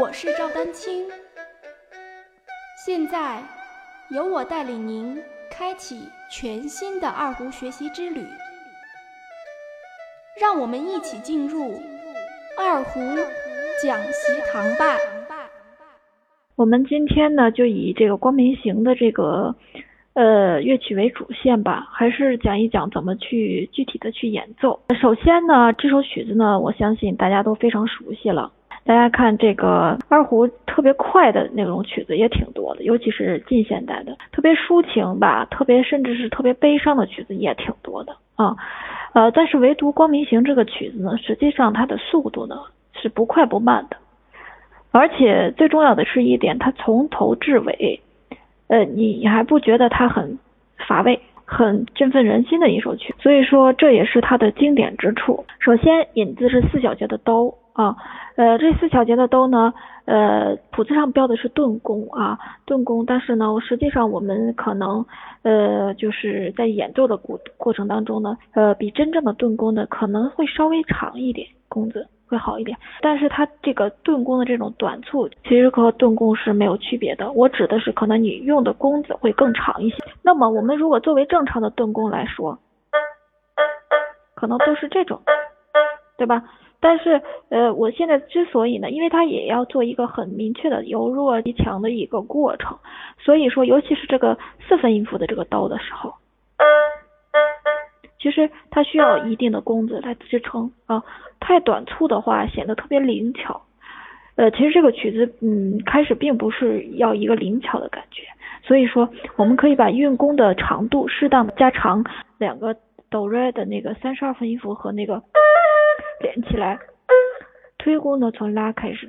我是赵丹青，现在由我带领您开启全新的二胡学习之旅，让我们一起进入二胡讲习堂吧。我们今天呢，就以这个光明行的这个呃乐曲为主线吧，还是讲一讲怎么去具体的去演奏。首先呢，这首曲子呢，我相信大家都非常熟悉了。大家看这个二胡特别快的那种曲子也挺多的，尤其是近现代的，特别抒情吧，特别甚至是特别悲伤的曲子也挺多的啊。呃，但是唯独光明行这个曲子呢，实际上它的速度呢是不快不慢的。而且最重要的是一点，它从头至尾，呃，你你还不觉得它很乏味，很振奋人心的一首曲，所以说这也是它的经典之处。首先引子是四小节的哆啊，呃，这四小节的都呢，呃，谱子上标的是顿弓啊，顿弓，但是呢，实际上我们可能呃，就是在演奏的过过程当中呢，呃，比真正的顿弓呢可能会稍微长一点弓子。会好一点，但是它这个顿弓的这种短促，其实和顿弓是没有区别的。我指的是可能你用的弓子会更长一些。那么我们如果作为正常的顿弓来说，可能都是这种，对吧？但是呃，我现在之所以呢，因为它也要做一个很明确的由弱及强的一个过程，所以说尤其是这个四分音符的这个哆的时候。其实它需要一定的弓子来支撑啊，太短促的话显得特别灵巧。呃，其实这个曲子，嗯，开始并不是要一个灵巧的感觉，所以说我们可以把运弓的长度适当的加长，两个哆瑞的那个三十二分音符和那个连起来，推弓呢从拉开始，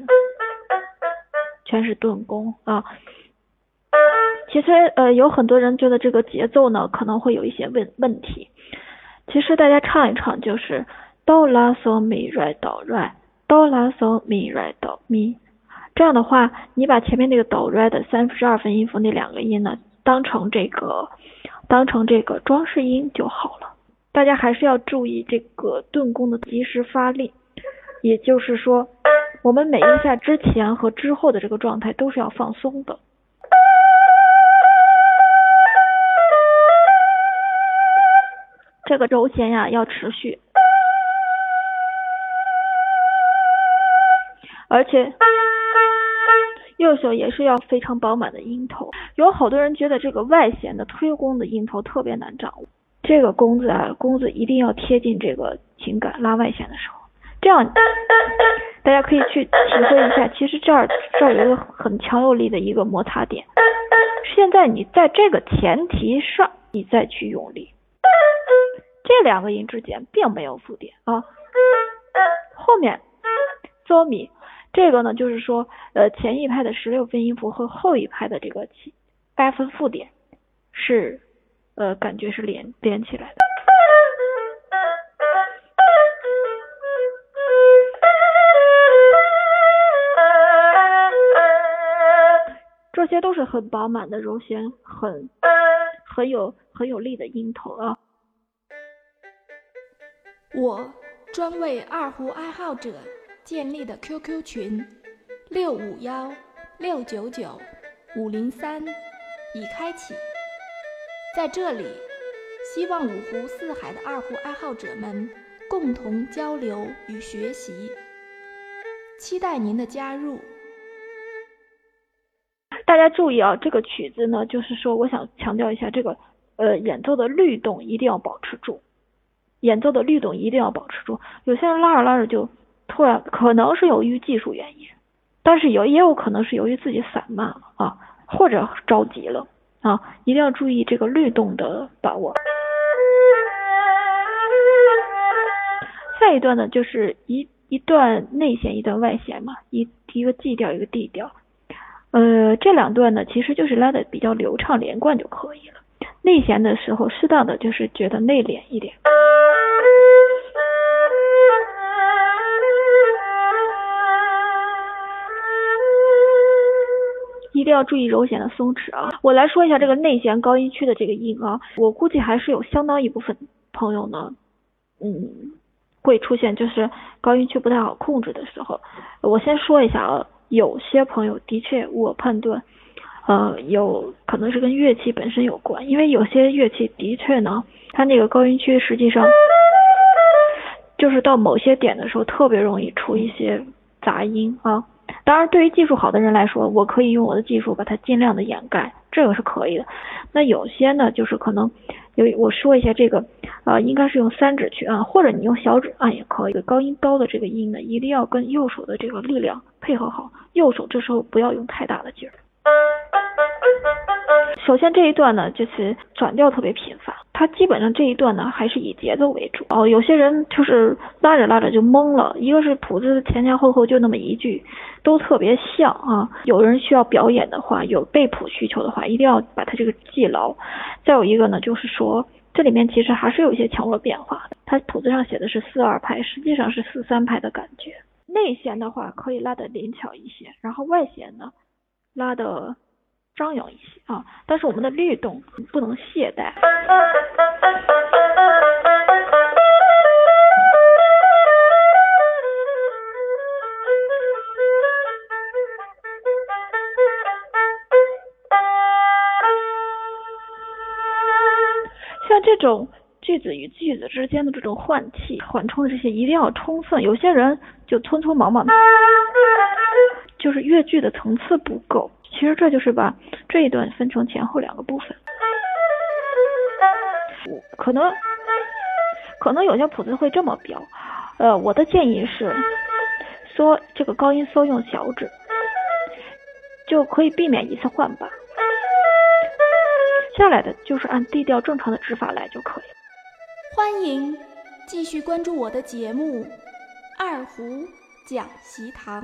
全是顿弓啊。其实呃有很多人觉得这个节奏呢可能会有一些问问题。其实大家唱一唱就是哆啦嗦咪来哆来哆啦嗦咪来哆咪，这样的话，你把前面那个哆来的三十二分音符那两个音呢，当成这个当成这个装饰音就好了。大家还是要注意这个顿弓的及时发力，也就是说，我们每一下之前和之后的这个状态都是要放松的。这个轴弦呀要持续，而且右手也是要非常饱满的音头。有好多人觉得这个外弦的推弓的音头特别难掌握，这个弓子啊，弓子一定要贴近这个情感拉外弦的时候，这样大家可以去体会一下。其实这儿这儿有一个很强有力的一个摩擦点，现在你在这个前提上，你再去用力。这两个音之间并没有附点啊，后面哆咪这个呢，就是说呃前一拍的十六分音符和后一拍的这个七八分附点是呃感觉是连连起来的，这些都是很饱满的柔弦，很很有很有力的音头啊。我专为二胡爱好者建立的 QQ 群六五幺六九九五零三已开启，在这里，希望五湖四海的二胡爱好者们共同交流与学习，期待您的加入。大家注意啊，这个曲子呢，就是说，我想强调一下，这个呃演奏的律动一定要保持住。演奏的律动一定要保持住，有些人拉着拉着就突然，可能是由于技术原因，但是有也有可能是由于自己散漫了啊，或者着急了啊，一定要注意这个律动的把握。下一段呢，就是一一段内弦一段外弦嘛，一一个 G 调一个 D 调，呃，这两段呢其实就是拉的比较流畅连贯就可以了。内弦的时候，适当的就是觉得内敛一点。一定要注意柔弦的松弛啊！我来说一下这个内弦高音区的这个音啊，我估计还是有相当一部分朋友呢，嗯，会出现就是高音区不太好控制的时候。我先说一下啊，有些朋友的确，我判断，呃，有可能是跟乐器本身有关，因为有些乐器的确呢，它那个高音区实际上就是到某些点的时候特别容易出一些杂音啊。当然，对于技术好的人来说，我可以用我的技术把它尽量的掩盖，这个是可以的。那有些呢，就是可能有我说一下这个，呃，应该是用三指去按，或者你用小指按也可以。高音高的这个音呢，一定要跟右手的这个力量配合好，右手这时候不要用太大的劲儿。首先这一段呢，就是转调特别频繁，它基本上这一段呢还是以节奏为主。哦，有些人就是拉着拉着就懵了，一个是谱子前前后后就那么一句，都特别像啊。有人需要表演的话，有背谱需求的话，一定要把它这个记牢。再有一个呢，就是说这里面其实还是有一些强弱变化的，它谱子上写的是四二拍，实际上是四三拍的感觉。内弦的话可以拉得灵巧一些，然后外弦呢拉的。张扬一些啊，但是我们的律动不能懈怠。像这种句子与句子之间的这种换气、缓冲的这些，一定要充分。有些人就匆匆忙忙，就是乐句的层次不够。其实这就是把这一段分成前后两个部分。可能可能有些谱子会这么标，呃，我的建议是，嗦这个高音嗦用小指，就可以避免一次换把。下来的就是按 D 调正常的指法来就可以。欢迎继续关注我的节目《二胡讲习堂》。